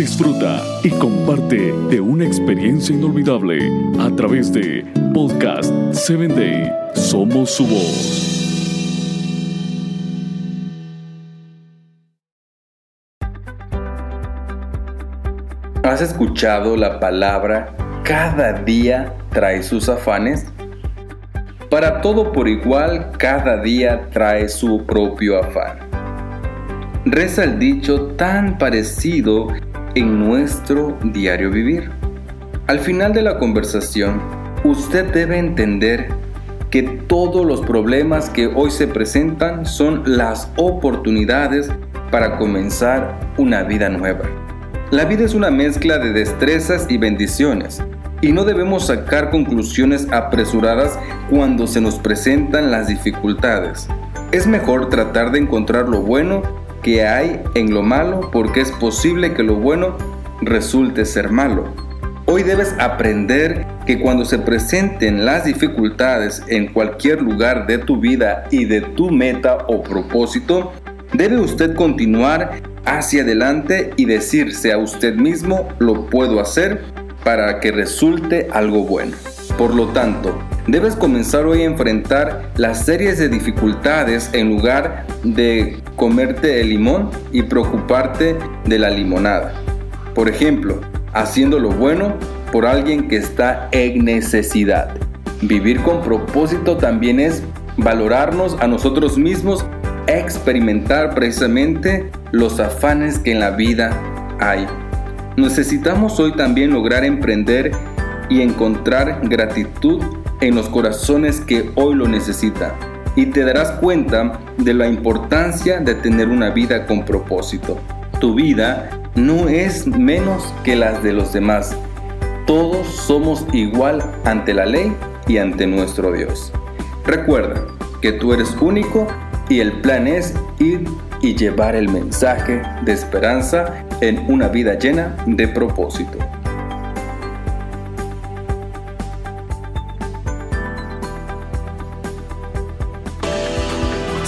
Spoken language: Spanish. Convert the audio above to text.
disfruta y comparte de una experiencia inolvidable a través de Podcast 7 Day. Somos su voz. ¿Has escuchado la palabra cada día trae sus afanes? Para todo por igual, cada día trae su propio afán. Reza el dicho tan parecido en nuestro diario vivir. Al final de la conversación, usted debe entender que todos los problemas que hoy se presentan son las oportunidades para comenzar una vida nueva. La vida es una mezcla de destrezas y bendiciones y no debemos sacar conclusiones apresuradas cuando se nos presentan las dificultades. Es mejor tratar de encontrar lo bueno que hay en lo malo porque es posible que lo bueno resulte ser malo. Hoy debes aprender que cuando se presenten las dificultades en cualquier lugar de tu vida y de tu meta o propósito, debe usted continuar hacia adelante y decirse a usted mismo lo puedo hacer para que resulte algo bueno. Por lo tanto, debes comenzar hoy a enfrentar las series de dificultades en lugar de comerte el limón y preocuparte de la limonada. Por ejemplo, haciendo lo bueno por alguien que está en necesidad. Vivir con propósito también es valorarnos a nosotros mismos, experimentar precisamente los afanes que en la vida hay. Necesitamos hoy también lograr emprender y encontrar gratitud en los corazones que hoy lo necesitan. Y te darás cuenta de la importancia de tener una vida con propósito. Tu vida no es menos que las de los demás. Todos somos igual ante la ley y ante nuestro Dios. Recuerda que tú eres único y el plan es ir y llevar el mensaje de esperanza en una vida llena de propósito.